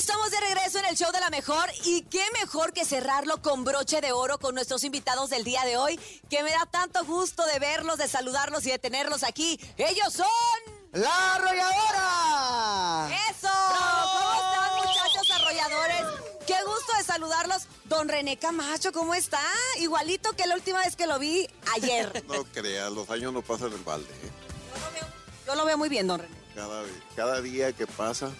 estamos de regreso en el show de la mejor y qué mejor que cerrarlo con broche de oro con nuestros invitados del día de hoy, que me da tanto gusto de verlos, de saludarlos y de tenerlos aquí. Ellos son... ¡La arrolladora! ¡Eso! ¿Cómo están muchachos arrolladores? Qué gusto de saludarlos. Don René Camacho, ¿cómo está? Igualito que la última vez que lo vi ayer. No creas, los años no pasan en balde. ¿eh? Yo lo veo, yo lo veo muy bien, don René. Cada, cada día que pasa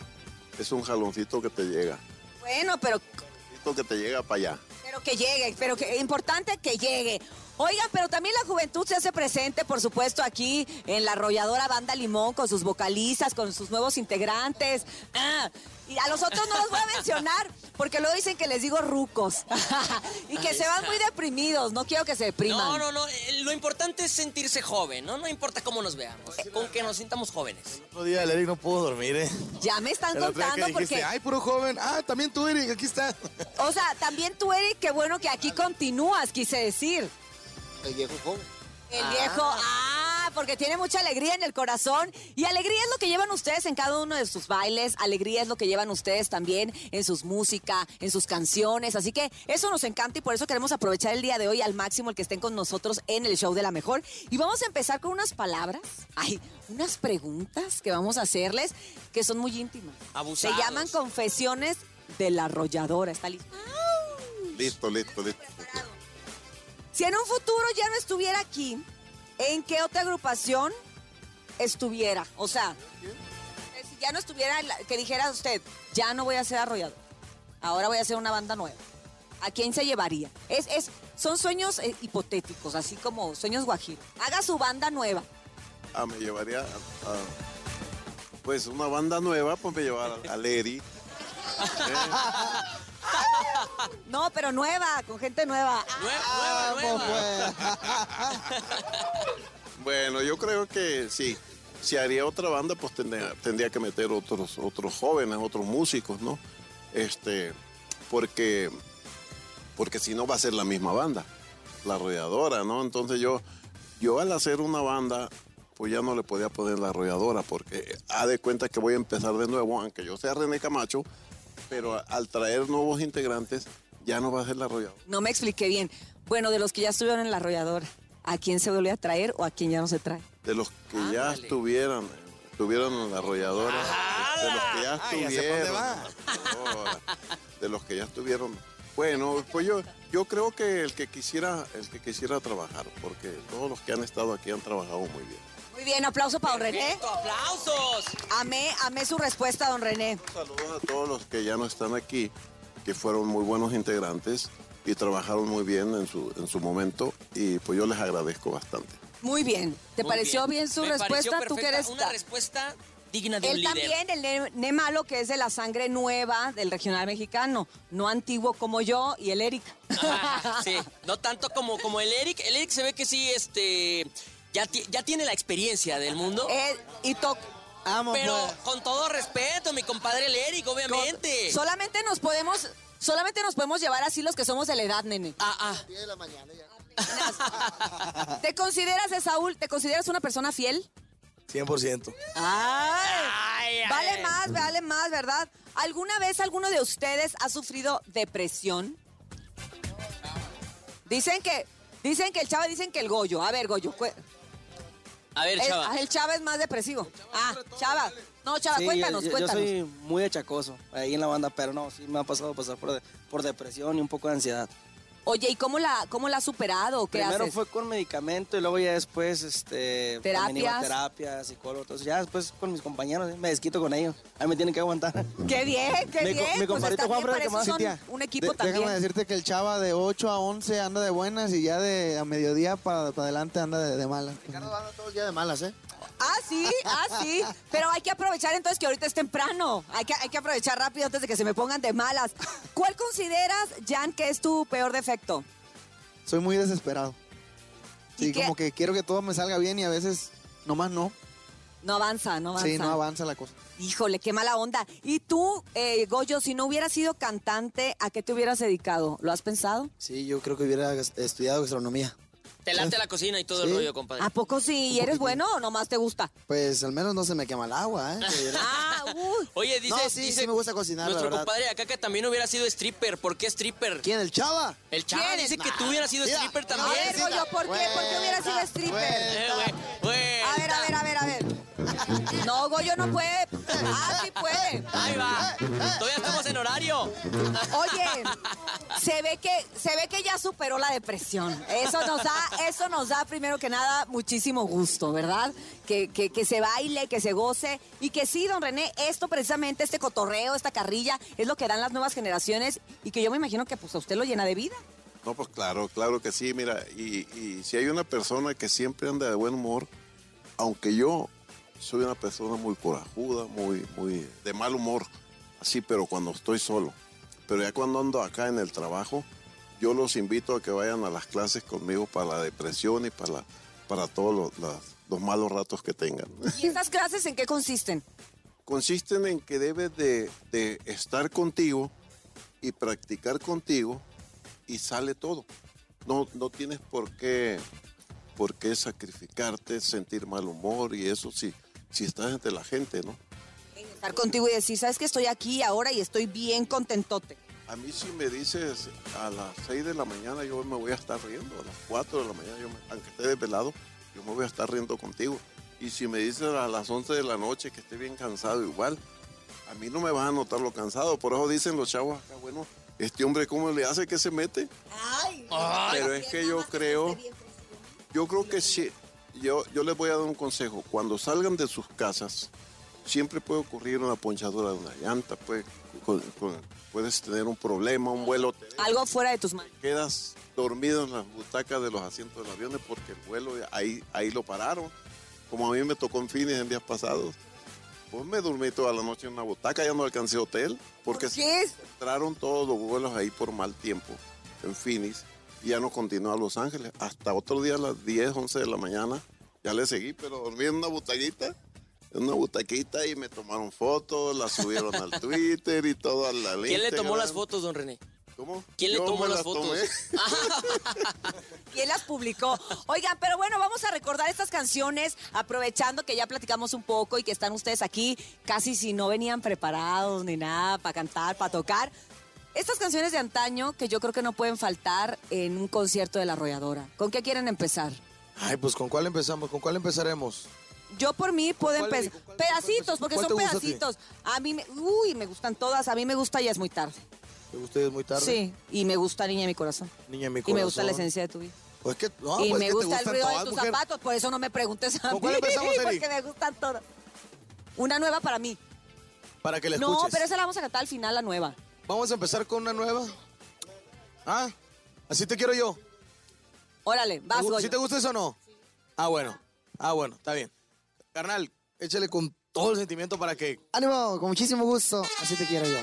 es un jaloncito que te llega. Bueno, pero Jaloncito que te llega para allá. Pero que llegue, pero que importante que llegue. Oigan, pero también la juventud se hace presente, por supuesto, aquí en la arrolladora Banda Limón, con sus vocalistas, con sus nuevos integrantes. Ah, y a los otros no los voy a mencionar, porque luego dicen que les digo rucos. y que se van muy deprimidos, no quiero que se depriman. No, no, no. eh, Lo importante es sentirse joven, ¿no? No importa cómo nos veamos. Con que nos sintamos jóvenes. Otro día el Eric no pudo dormir, ¿eh? Ya me están El otro día contando que dijiste, porque... ay, puro joven. Ah, también tú, Eric, aquí está. O sea, también tú, Eric, qué bueno que aquí continúas, quise decir. El viejo joven. El viejo, ah, porque tiene mucha alegría en el corazón. Y alegría es lo que llevan ustedes en cada uno de sus bailes. Alegría es lo que llevan ustedes también en sus música, en sus canciones. Así que eso nos encanta y por eso queremos aprovechar el día de hoy al máximo el que estén con nosotros en el show de la mejor. Y vamos a empezar con unas palabras, ay, unas preguntas que vamos a hacerles que son muy íntimas. Abusados. Se llaman confesiones de la arrolladora. ¿Está listo? Listo, listo, listo. Si en un futuro ya no estuviera aquí, ¿en qué otra agrupación estuviera? O sea, eh, si ya no estuviera, que dijera usted, ya no voy a ser arrollador, ahora voy a hacer una banda nueva. ¿A quién se llevaría? Es, es, son sueños eh, hipotéticos, así como sueños guajiros. Haga su banda nueva. Ah, me llevaría a, a- pues una banda nueva, pues me llevar a, a Leri. No, pero nueva, con gente nueva. Nueva, nueva, nueva. Bueno, yo creo que sí. Si haría otra banda, pues tendría, tendría que meter otros, otros jóvenes, otros músicos, ¿no? Este, porque, porque si no va a ser la misma banda, la arrolladora, ¿no? Entonces yo, yo al hacer una banda, pues ya no le podía poner la arrolladora, porque ha de cuenta que voy a empezar de nuevo, aunque yo sea René Camacho, pero al traer nuevos integrantes, ya no va a ser la arrolladora. No me expliqué bien. Bueno, de los que ya estuvieron en la arrolladora, ¿a quién se vuelve a traer o a quién ya no se trae? de los que ya Ándale. estuvieran, estuvieron en la arrolladora, de los que ya ya dónde estuvieron, va. en la arrolladora, de los que ya estuvieron. Bueno, pues yo, yo creo que el que quisiera, el que quisiera trabajar, porque todos los que han estado aquí han trabajado muy bien. Muy bien, aplauso para don René. ¡Aplausos! Amé, amé su respuesta, don René. Saludos a todos los que ya no están aquí, que fueron muy buenos integrantes y trabajaron muy bien en su, en su momento, y pues yo les agradezco bastante. Muy bien. ¿Te Muy pareció bien, su Me pareció respuesta? ¿Tú que eres Una ta- respuesta digna de un Él líder. también, el ne, Ne Malo, que es de la sangre nueva del regional mexicano, no antiguo como yo y el Eric. Sí, no tanto como, como el Eric. El Eric se ve que sí, este, ya, ti- ya tiene la experiencia del mundo. Eh, y to- Amo, pero pues. con todo respeto, mi compadre el Eric, obviamente. solamente nos podemos, solamente nos podemos llevar así los que somos de la edad, nene. Ah, ah. 10 de la mañana ya. ¿Te consideras, Saúl, te consideras una persona fiel? 100%. Ay, Ay, ay. vale más, vale más, ¿verdad? ¿Alguna vez alguno de ustedes ha sufrido depresión? Dicen que, dicen que el chava, dicen que el Goyo. A ver, Goyo, A ver, el, chava. ah, el chava es más depresivo. Ah, chava. No, chava, Sí, cuéntanos, yo, yo- cuéntanos. Yo soy muy achacoso ahí en la banda, pero no, sí me ha pasado pasar por, de- por depresión y un poco de ansiedad. Oye, ¿y cómo la, cómo la has superado? ¿Qué Primero haces? fue con medicamento y luego ya después, este... también iba a Terapias. terapia, psicólogo, entonces ya después con mis compañeros, ¿eh? me desquito con ellos. Ahí me tienen que aguantar. Qué bien, qué Mi bien. mi pues compadrito está Juan para ¿qué eso más? Cintia, un equipo de- también. Déjame decirte que el chava de 8 a 11 anda de buenas y ya de a mediodía para adelante anda de, de malas. Ricardo anda todo el día de malas, ¿eh? Ah, sí, ah, sí. Pero hay que aprovechar entonces que ahorita es temprano. Hay que, hay que aprovechar rápido antes de que se me pongan de malas. ¿Cuál consideras, Jan, que es tu peor defecto? Soy muy desesperado. ¿Y Sí, qué? como que quiero que todo me salga bien y a veces nomás no. No avanza, no avanza. Sí, no avanza la cosa. Híjole, qué mala onda. Y tú, eh, Goyo, si no hubieras sido cantante, ¿a qué te hubieras dedicado? ¿Lo has pensado? Sí, yo creo que hubiera estudiado gastronomía. Te late la cocina y todo el Sí. rollo, compadre. ¿A poco sí? ¿Y eres bueno o nomás te gusta? Pues al menos no se me quema el agua, ¿eh? Ah, uy. Oye, dice, No, sí, dice sí me gusta cocinar, la Nuestro verdad. compadre acá que también hubiera sido stripper. ¿Por qué stripper? ¿Quién? ¿El chava? El chavo ¿Quién? dice que tú hubieras sido Mira, stripper A también. ver, Goyo, ¿por qué? ¿Por qué hubiera sido Vuelta, stripper? Eh, güey, güey. A ver, a ver, a ver, a ver. No, Goyo no puede. Ah, sí puede. Ahí va. Todavía estamos en horario. Oye, se ve que se ve que ya superó la depresión. Eso nos da, eso nos da primero que nada muchísimo gusto, ¿verdad? Que, que, que se baile, que se goce y que sí, don René, esto precisamente, este cotorreo, esta carrilla, es lo que dan las nuevas generaciones y que yo me imagino que pues a usted lo llena de vida. No, pues claro, claro que sí, mira, y, y si hay una persona que siempre anda de buen humor, aunque yo soy una persona muy corajuda, muy, muy de mal humor, así, pero cuando estoy solo. Pero ya cuando ando acá en el trabajo, yo los invito a que vayan a las clases conmigo para la depresión y para, la, para todos los, las- los malos ratos que tengan. ¿Y estas clases en qué consisten? consisten en que debes de, de estar contigo y practicar contigo y sale todo. No, no tienes por qué, por qué sacrificarte, sentir mal humor y eso si, si estás entre la gente, ¿no? Estar contigo y decir, sabes que estoy aquí ahora y estoy bien contentote. A mí si me dices a las 6 de la mañana yo me voy a estar riendo, a las 4 de la mañana, yo me- aunque esté desvelado, yo me voy a estar riendo contigo. Y si me dices a las 11 de la noche que esté bien cansado igual, a mí no me vas a notar lo cansado. Por eso dicen los chavos acá, bueno, este hombre cómo le hace que se mete. Pero es que yo creo, yo creo que sí, yo, yo les voy a dar un consejo. Cuando salgan de sus casas, siempre puede ocurrir una ponchadura de una llanta, puede, con- con- puedes tener un problema, un vuelo, te Algo fuera de tus manos. quedas dormido en las butacas de los asientos del avión porque el vuelo ahí, ahí lo pararon. Como a mí me tocó en Phoenix en días pasados. Pues me dormí toda la noche en una butaca, ya no alcancé hotel porque ¿Por entraron todos los vuelos ahí por mal tiempo en Phoenix ya no continuó a Los Ángeles. Hasta otro día a las 10, 11 de la mañana ya le seguí, pero dormí en una butaquita, en una butaquita y me tomaron fotos, las subieron al Twitter y todo a la ¿Quién le tomó las fotos, don René? ¿Cómo? ¿Quién le Yo tomó me las fotos? tomé. ¿Quién las publicó? Oigan, pero bueno, vamos a recordar estas canciones, aprovechando que ya platicamos un poco y que están ustedes aquí, casi si no venían preparados ni nada para cantar, para tocar. Estas canciones de antaño que yo creo que no pueden faltar en un concierto de la arrolladora. ¿Con qué quieren empezar? Ay, pues ¿con cuál empezamos? ¿Con cuál empezaremos? Yo por mí puedo empezar. Pedacitos, porque son gusta a pedacitos. A mí, me, uy, me gustan todas. A mí me gusta Ya es muy tarde. ¿Te ustedes muy tarde? Sí, y me gusta Niña de mi corazón. Niña en mi Y corazón. me gusta la esencia de tu vida. Pues que, no, y pues me que gusta el ruido de tus mujer. zapatos, por eso no me preguntes a ¿Con mí. Porque me gustan todas. Una nueva para mí. Para que la No, escuches. pero esa la vamos a cantar al final, la nueva. Vamos a empezar con una nueva. Ah, así te quiero yo. Órale, vas, ¿Te gu- Goyo. ¿Sí te gusta eso o no? Ah, bueno. Ah, bueno, está bien. Carnal, échale con todo el sentimiento para que Ánimo, con muchísimo gusto. Así te quiero yo.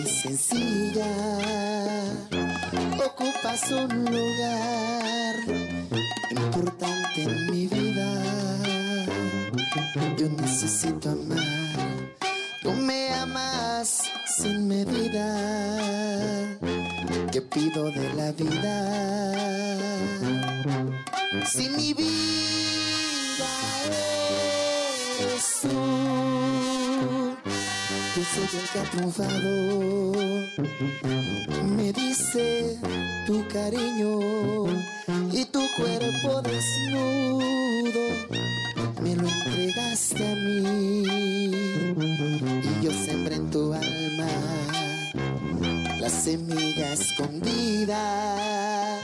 Sencilla. Ocupas un lugar importante en mi vida. Yo necesito amar, tú me amas sin medida. ¿Qué pido de la vida? Si mi vida eres tú, yo soy el que ha triunfado. Me dice tu cariño y tu cuerpo desnudo me lo entregaste a mí y yo sembré en tu alma la semilla escondida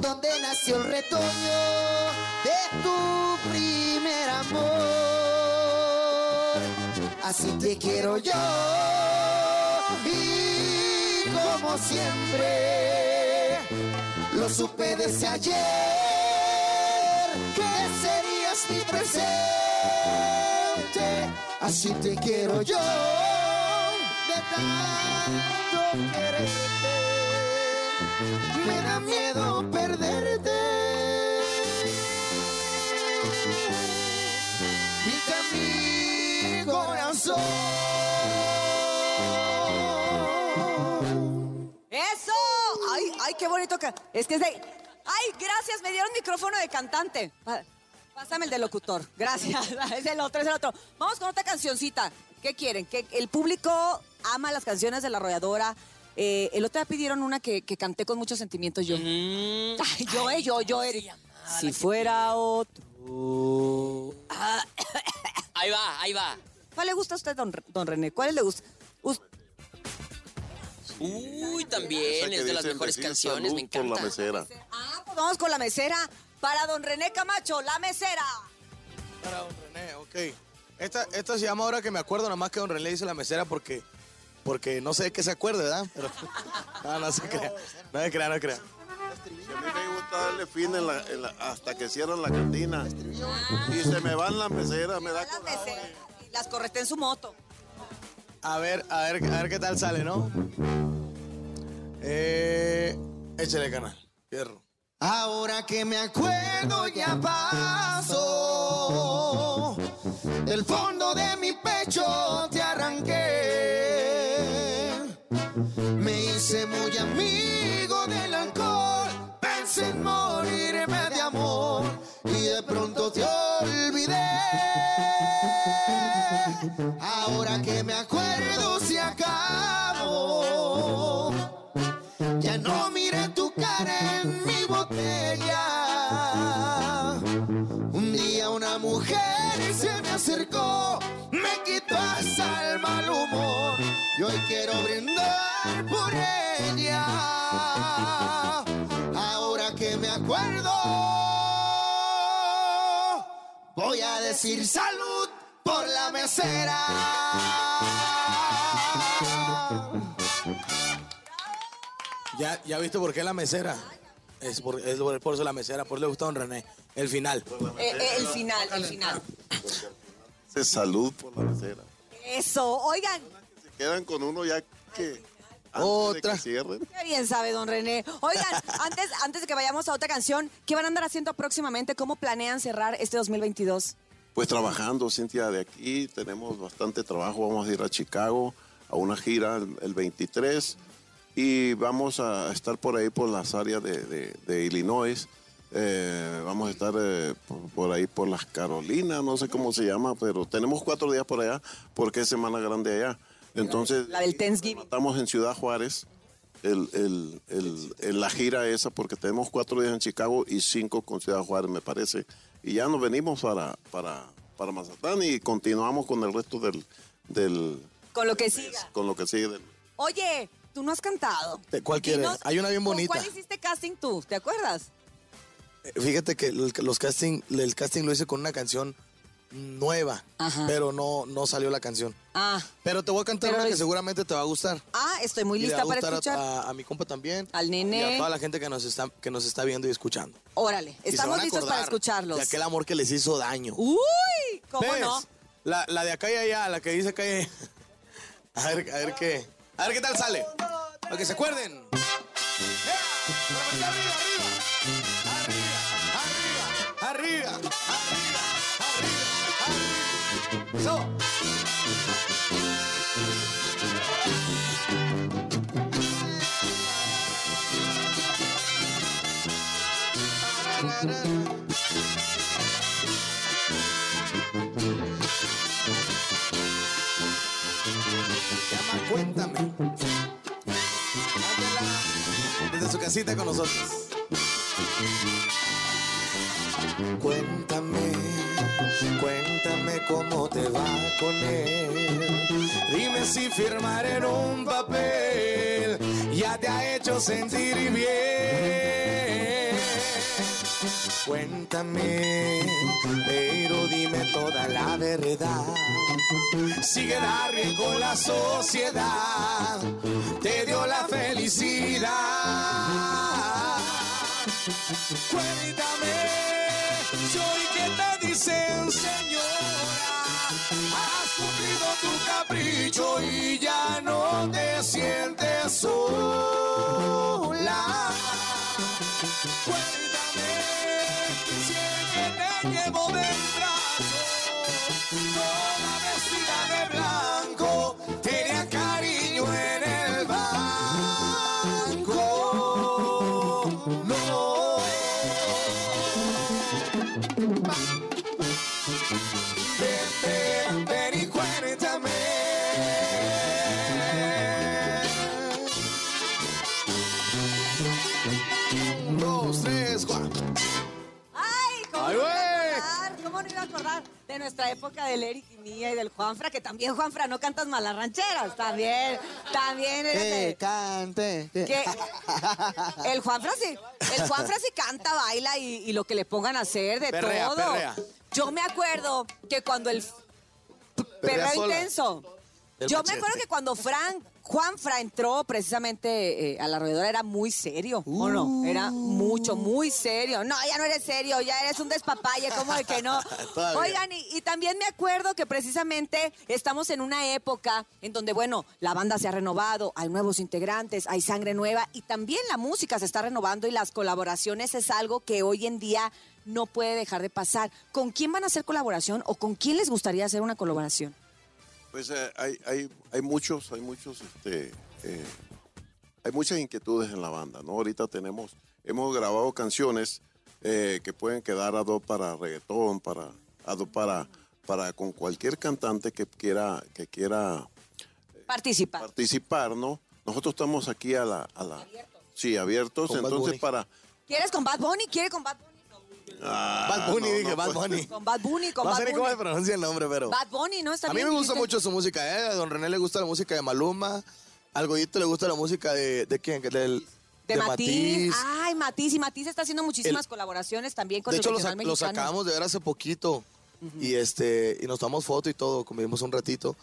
donde nació el retoño de tu primer amor. Así te quiero yo, como siempre. Lo supe desde ayer, que serías mi presente. Así te quiero yo, de tanto quererte. Me da miedo perderte. ¡Eso! ¡Ay, ay, qué bonito que... Es que es de... ¡Ay, gracias! Me dieron micrófono de cantante. Pásame el de locutor. Gracias. Es el otro, es el otro. Vamos con otra cancioncita. ¿Qué quieren? Que el público ama las canciones de la arrolladora. Eh, el otro día pidieron una que, que canté con muchos sentimientos yo. Mm, Ay, yo, eh, yo, yo, Eric. Si fuera otro. ahí va, ahí va. ¿Cuál le gusta a usted, don, don René? ¿Cuál le gusta? Us- Uy, también es de las mejores canciones, me por encanta. la mesera. Ah, pues vamos con la mesera. Para don René Camacho, la mesera. Para don René, ok. Esta, esta se llama ahora que me acuerdo, nada más que don René dice la mesera porque, porque no sé de qué se acuerde, ¿verdad? Pero, no, no se crea. No se crea, no se crea. A mí me gusta darle fin en la- en la- hasta que cierran la cantina. Y se me van las meseras, me da La mesera. Las correté en su moto. A ver, a ver, a ver qué tal sale, ¿no? Eh, échale canal. Fierro. Ahora que me acuerdo ya pasó. El fondo de mi pecho te arranqué. Me hice muy amigo del alcohol. Pensé en morirme Y hoy quiero brindar por ella. Ahora que me acuerdo, voy a decir salud por la mesera. ¿Ya, ¿Ya viste por qué la mesera? Es por, es por eso la mesera, por eso le gusta a don René. El final. Eh, eh, el final, el final. Dice salud por la mesera. Eso. Oigan, quedan con uno ya que antes Otra. de que cierren. qué bien sabe don René. Oigan, antes, antes de que vayamos a otra canción, ¿qué van a andar haciendo próximamente? ¿Cómo planean cerrar este 2022? Pues trabajando, Cintia, de aquí tenemos bastante trabajo. Vamos a ir a Chicago a una gira el, el 23 y vamos a estar por ahí por las áreas de, de- de Illinois. Eh, vamos a estar eh, por, por ahí por las Carolinas, no sé cómo se llama, pero tenemos cuatro días por allá porque es Semana Grande allá. Entonces, La del Thanksgiving. estamos en Ciudad Juárez. El, el- el- el- la gira esa porque tenemos cuatro días en Chicago y cinco con Ciudad Juárez me parece y ya nos venimos para para para Mazatlán y continuamos con el resto del del Con lo que siga. con lo que sigue del- Oye, tú no has cantado. ¿De cuál quieres? Dinos, Hay una bien ¿con bonita. ¿Cuál hiciste casting tú? ¿Te acuerdas? Eh, Fíjate que los casting, el casting lo hice con una canción nueva, Ajá. pero no, no salió la canción. Ah, Pero te voy a cantar Pero una que seguramente te va a gustar. ah, estoy muy Y le lista va a para gustar escuchar. a, a mi compa también. Al nene. Y a toda la gente que nos está, que nos está viendo y escuchando. Órale, Y estamos listos para escucharlos. De aquel amor que les hizo daño. Uy, ¿cómo ¿Ves? no? La, la de acá y allá, la que dice acá y allá. A ver, a ver qué. A ver qué tal sale. Para que se acuerden. ¡Ea! Se llama Cuéntame. Desde su casita con nosotros. Cuéntame, cuéntame cómo te va con él. Dime si firmar en un papel ya te ha hecho sentir bien. Cuéntame, pero dime toda la verdad. Sigue dar bien con la sociedad, te dio la felicidad. Cuéntame, si hoy que te dicen señora, capricho y ya no te sientes sola. Nuestra época del Eric y mía y del Juanfra? Que también, Juanfra, no cantas malas rancheras. También, también eres de- cante. que- el Juanfra sí, el Juanfra sí canta, baila y, y lo que le pongan a hacer de Perrea, todo. perrea. Yo me acuerdo que cuando el perreo sola. intenso. Yo me acuerdo que cuando Frank, Juanfra entró precisamente eh, a la roedora era muy serio, ¿o no? Era mucho, muy serio. No, ya no eres serio, ya eres un despapalle, ¿cómo de que no? Oigan, y, y también me acuerdo que precisamente estamos en una época en donde, bueno, la banda se ha renovado, hay nuevos integrantes, hay sangre nueva y también la música se está renovando y las colaboraciones es algo que hoy en día no puede dejar de pasar. ¿Con quién van a hacer colaboración o con quién les gustaría hacer una colaboración? Pues eh, hay, hay, hay muchos, hay muchos, este, eh, hay muchas inquietudes en la banda, ¿no? Ahorita tenemos, hemos grabado canciones eh, que pueden quedar a dos para reggaetón, para, a dos para, para con cualquier cantante que quiera, que quiera Participar. participar, ¿no? Nosotros estamos aquí a la, a la sí, abiertos, Con entonces para ¿Quieres con Bad Bunny? ¿Quiere con Bad Bunny? Ah, Bad Bunny, no, dije, no, Bad. Bunny. Con Bad Bunny, con No Bad sé ni cómo se Bunny. pronuncia el nombre, pero... Bad Bunny, ¿no? Está A mí bien, me gusta mucho su música, ¿eh? A don René le gusta la música de Maluma. Al Goyito le gusta la música de... ¿De quién? Del, De, Matiz. Matiz. Ay, Matiz. Y Matiz está haciendo muchísimas El- colaboraciones también con de el hecho, lo, regional lo sacamos de ver hace poquito. Y este y nos tomamos foto y todo, convivimos un ratito.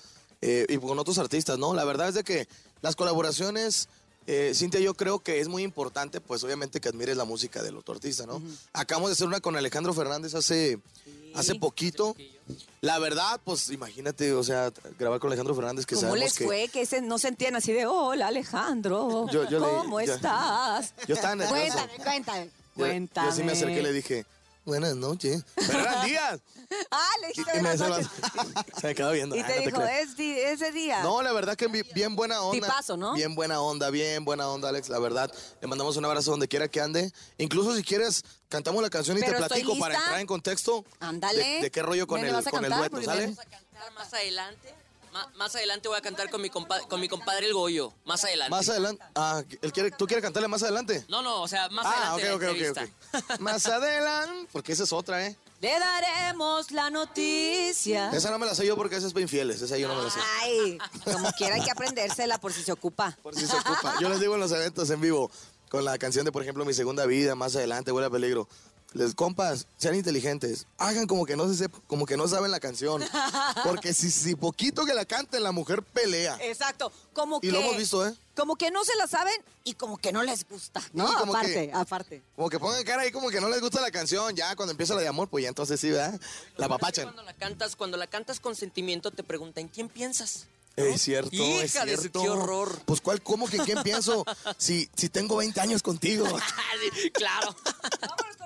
eh, y con otros artistas, ¿no? La verdad es de que las colaboraciones, eh, Cintia, yo creo que es muy importante, pues obviamente que admires la música del otro artista, ¿no? Acabamos de hacer una con Alejandro Fernández hace, hace poquito. La verdad, pues imagínate, o sea, grabar con Alejandro Fernández que ¿Cómo les que... fue? Que ese- no sentían así de, hola Alejandro, Yo- yo le- ¿cómo yo- estás? yo estaba nervioso. Cuéntame, cuéntame, Yo- cuéntame. Yo sí me acerqué y le dije, buenas noches. Pero eran días. Ah, le dijiste buenas noches. Se me quedó viendo. Y "Ah, te dijo, creas". es di- ese día. No, la verdad que bi- bien buena onda. Tipazo, ¿no? Bien buena onda, bien buena onda, Alex, la verdad. Le mandamos un abrazo donde quiera que ande. Incluso si quieres, cantamos la canción y te platico para entrar en contexto. Ándale. De, qué rollo con ¿Me el, con el dueto, ¿sale? Vamos a cantar más adelante. Más adelante voy a cantar con mi, compa- con mi compadre el Goyo. Más adelante. Más adelante. Ah, ¿él quiere, ¿tú quieres cantarle más adelante? No, no, o sea, más ah, adelante. ok, la ok, ok, ok. Más adelante, porque esa es otra, ¿eh? Le daremos la noticia. Esa no me la sé yo porque esa es para infieles, esa yo no me la sé. Ay, como quiera hay que aprendérsela por si se ocupa. Por si se ocupa. Yo les digo en los eventos en vivo, con la canción de, por ejemplo, Mi Segunda Vida, más adelante, Huele a Peligro. Les compas, sean inteligentes, hagan como que no se sep- como que no saben la canción. Porque si, si poquito que la canten, la mujer pelea. Exacto, como Y que... lo hemos visto, ¿eh? Como que no se la saben y como que no les gusta, ¿no? Como aparte, que- aparte. Como que pongan cara ahí como que no les gusta la canción. Ya cuando empieza la de amor, pues ya entonces sí, ¿verdad? La papachan. Cuando la cantas, cuando la cantas con sentimiento, te preguntan, ¿quién piensas? Es cierto, es Hija de su, cierto. qué horror. Pues cuál, cómo que en quién pienso si, si tengo 20 años contigo. claro. Vámonos.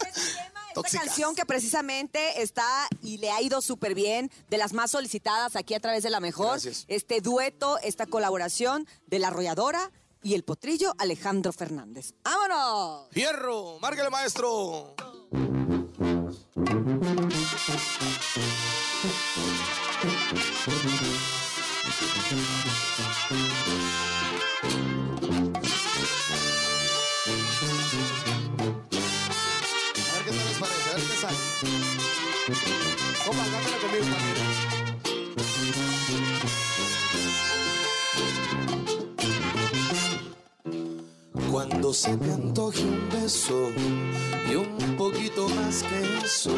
Esta canción que precisamente está y le ha ido súper bien, de las más solicitadas aquí a través de La Mejor. Gracias. Este dueto, esta colaboración de La Arrolladora y el potrillo Alejandro Fernández. ¡Vámonos! ¡Fierro! ¡Márgale, maestro! Compa, cántala conmigo, Juanita. Cuando se te antoje un beso y un poquito más que eso,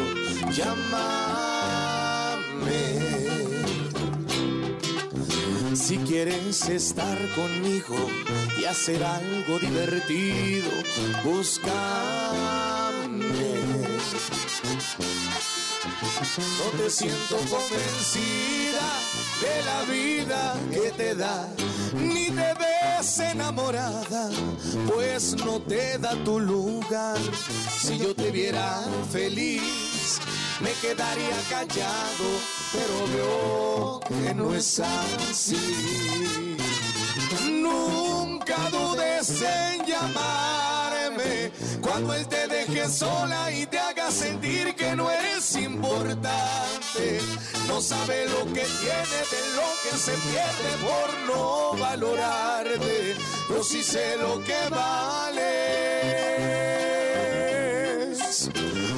llámame. Si quieres estar conmigo y hacer algo divertido, búscame. No te siento convencida de la vida que te da, ni te ves enamorada, pues no te da tu lugar. Si yo te viera feliz, me quedaría callado, pero veo que no es así. Nunca dudes en cuando él te deje sola y te haga sentir que no eres importante. No sabe lo que tiene de lo que se pierde por no valorarte. Yo sí sé lo que vales.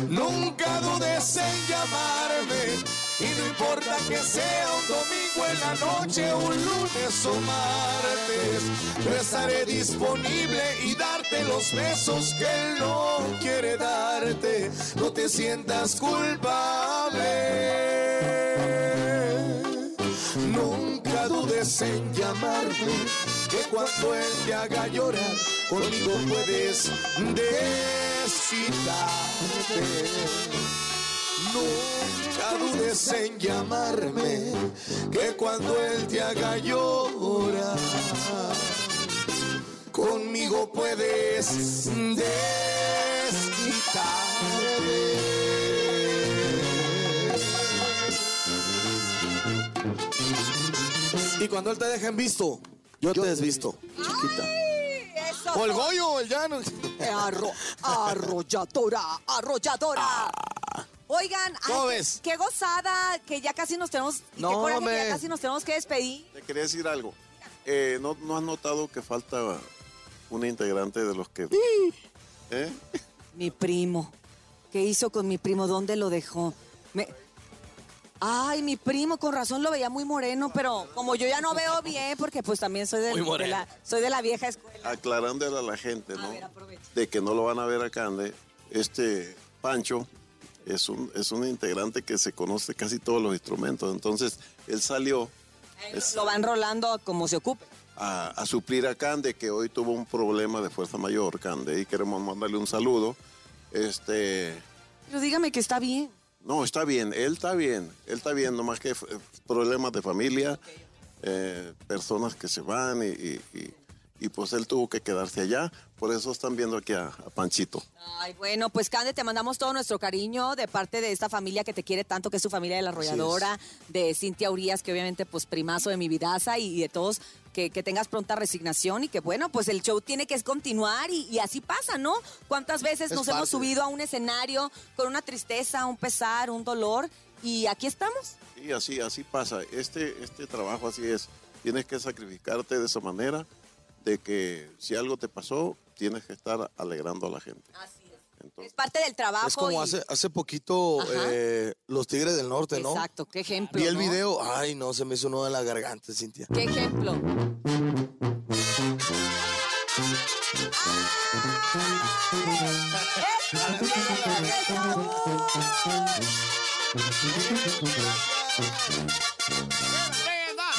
Nunca dudes en llamarme. Y no importa que sea un domingo en la noche, un lunes o martes, yo estaré disponible y darte los besos que él no quiere darte. No te sientas culpable. Nunca dudes en llamarme, que cuando él te haga llorar, conmigo puedes desquitarte. Nunca dudes en llamarme, que cuando él te haga llorar, conmigo puedes desquitarte. Y cuando él te deje en visto, yo te desvisto, chiquita. Ay, eso. O el Goyo, o el Llano. Arro- arrolladora, arrolladora. Oigan, ay, ¿Cómo qué- ves? qué gozada, que ya casi nos tenemos, y No, qué coraje que ya casi nos tenemos que despedir. Te quería decir algo. Eh, ¿no, ¿No has notado que falta una integrante de los que... ¿Eh? Mi primo. ¿Qué hizo con mi primo? ¿Dónde lo dejó? Me- Ay, mi primo, con razón lo veía muy moreno, pero como yo ya no veo bien, porque pues también soy de, Muy de moreno. la, soy de la vieja escuela. Aclarándole a la gente, ¿no? ver, aprovecha. de que no lo van a ver acá, Ande. Este Pancho es un, es un integrante que se conoce casi todos los instrumentos. Entonces, él salió es- Lo van rolando como se ocupe. a, a suplir a Cande, que hoy tuvo un problema de fuerza mayor, Cande, y queremos mandarle un saludo. Este, Pero dígame que está bien. no, está bien, él está bien, él está bien, nomás que problemas de familia, eh, personas que se van y, y- y- y, pues él tuvo que quedarse allá. Por eso están viendo aquí a, a Panchito. Ay, bueno, pues Cande, te mandamos todo nuestro cariño de parte de esta familia que te quiere tanto, que es su familia de la arrolladora, de Cintia Urias, que obviamente pues primazo de mi vidaza y, y de todos, que, que tengas pronta resignación y que bueno, pues el show tiene que continuar y, y así pasa, ¿no? ¿Cuántas veces Es nos hemos subido a un escenario con una tristeza, un pesar, un dolor y aquí estamos? Y así, así pasa. Este, este trabajo así es. Tienes que sacrificarte de esa manera, de que si algo te pasó, tienes que estar alegrando a la gente. Así es. Entonces, Es parte del trabajo. Es como y- hace, hace poquito eh, los Tigres del Norte, ¿no? Exacto, qué ejemplo. Vi el ¿no? video, ay no, se me hizo uno en la garganta, Cintia. ¿Qué ejemplo?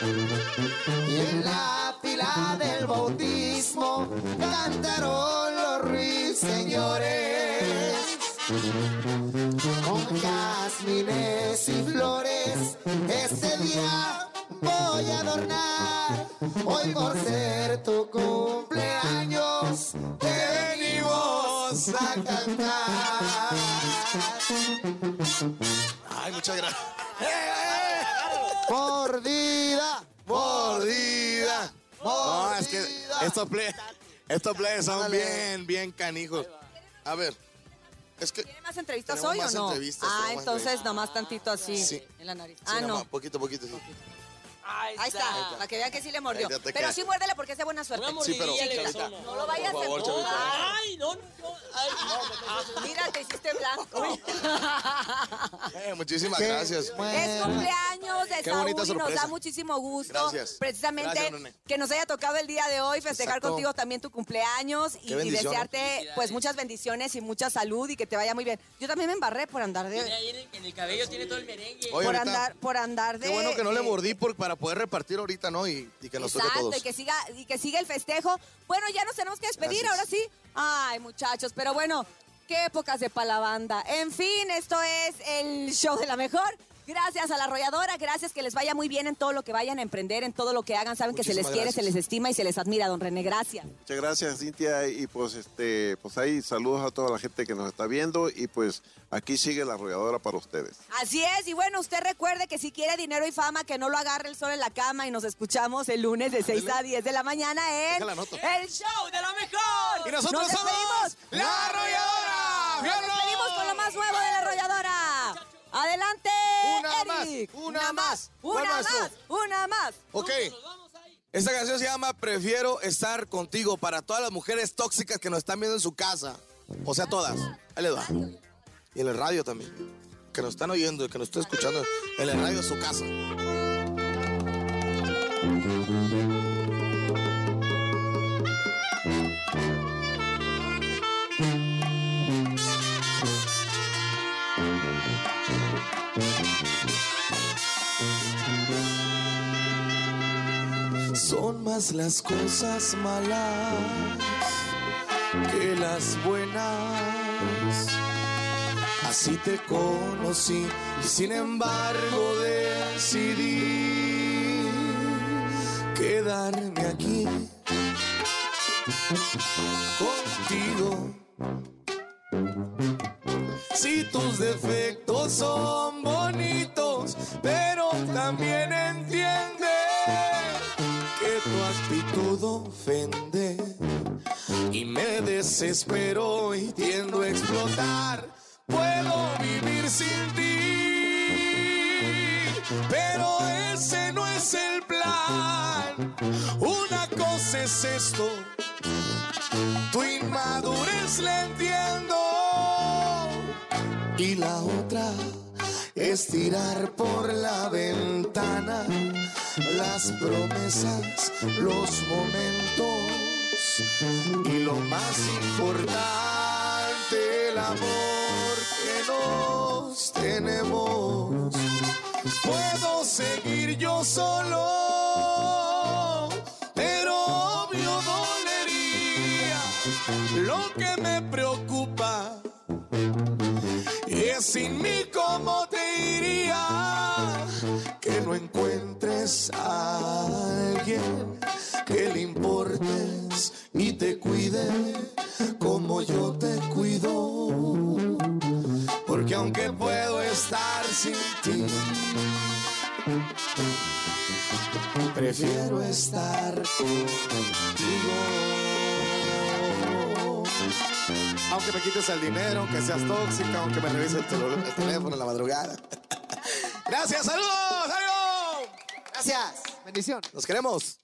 Y en la fila del bautismo cantaron los ruiseñores. Con jazmines y flores, este día voy a adornar. Hoy por ser tu cumpleaños, te venimos a cantar. Ay, muchas gracias. Mordida, Mordida. No, es que estos play, estos players son bien, bien canijos. A ver, es que ¿Tiene más entrevistas hoy más o no? entrevistas, ah, entonces nomás tantito así Sí. en la nariz. Sí, ah, nomás, no. poquito, poquito. sí. Ahí está, para que vean que sí le mordió. Pero sí muérdele porque es de buena suerte. Una pero- Chavita, No lo vayas a empujar. Ay, no, no, Mira, te hiciste blanco. Eh, muchísimas Qué gracias. Es cumpleaños de Qué Saúl bonita y nos da muchísimo gusto. Gracias. Precisamente Gracias, que nos haya tocado el día de hoy festejar Exacto. contigo también tu cumpleaños y, desearte pues muchas bendiciones y mucha salud y que te vaya muy bien. Yo también me embarré por andar de ahí en el, en el cabello tiene todo el merengue. Oye, por ahorita- andar por andar de Qué bueno que no le mordí por, para poder repartir ahorita, ¿no? Y, y que nos toque a Exacto, todos. y que siga y que siga el festejo. Bueno, ya nos tenemos que despedir, Gracias. ahora sí. Ay, muchachos, pero bueno, qué épocas de palabanda. En fin, esto es el show de la mejor. Gracias a la arrolladora, gracias que les vaya muy bien en todo lo que vayan a emprender, en todo lo que hagan. Saben que se les quiere, se les estima y se les admira, don René. Gracias. Muchas gracias, Cintia. Y pues, este, pues ahí saludos a toda la gente que nos está viendo. Y pues aquí sigue la arrolladora para ustedes. Así es, y bueno, usted recuerde que si quiere dinero y fama, que no lo agarre el sol en la cama y nos escuchamos el lunes de 6 a 10 de la mañana en el show de la mejor. Y nosotros Nos somos. La Arrolladora. Nos despedimos con lo más nuevo de la arrolladora. Adelante, Una más, una más. Una ¿Cuál más, más una más. Ok. Esta canción se llama Prefiero estar contigo para todas las mujeres tóxicas que nos están viendo en su casa. O sea, todas. Ahí les va. Y en el radio también. Que nos están oyendo y que nos están escuchando en el radio de su casa. Las cosas malas que las buenas. Así te conocí y sin embargo decidí quedarme aquí contigo. Si tus defectos son bonitos, pero también que tu actitud ofende y me desespero y tiendo a explotar. Puedo vivir sin ti, pero ese no es el plan. Una cosa es esto, tu inmadurez la entiendo. Y la otra es tirar por la ventana las promesas, los momentos y lo más importante, el amor que nos tenemos. Puedo seguir yo solo, pero obvio dolería. Lo que me preocupa sin mí cómo te iría que no encuentres a alguien que le importes y te cuide como yo te cuido. Porque aunque puedo estar sin ti, prefiero estar contigo. Aunque me quites el dinero, aunque seas tóxica, aunque me revises el, teléfono en la madrugada. Gracias, saludos, saludos. Gracias. Bendición. Nos queremos.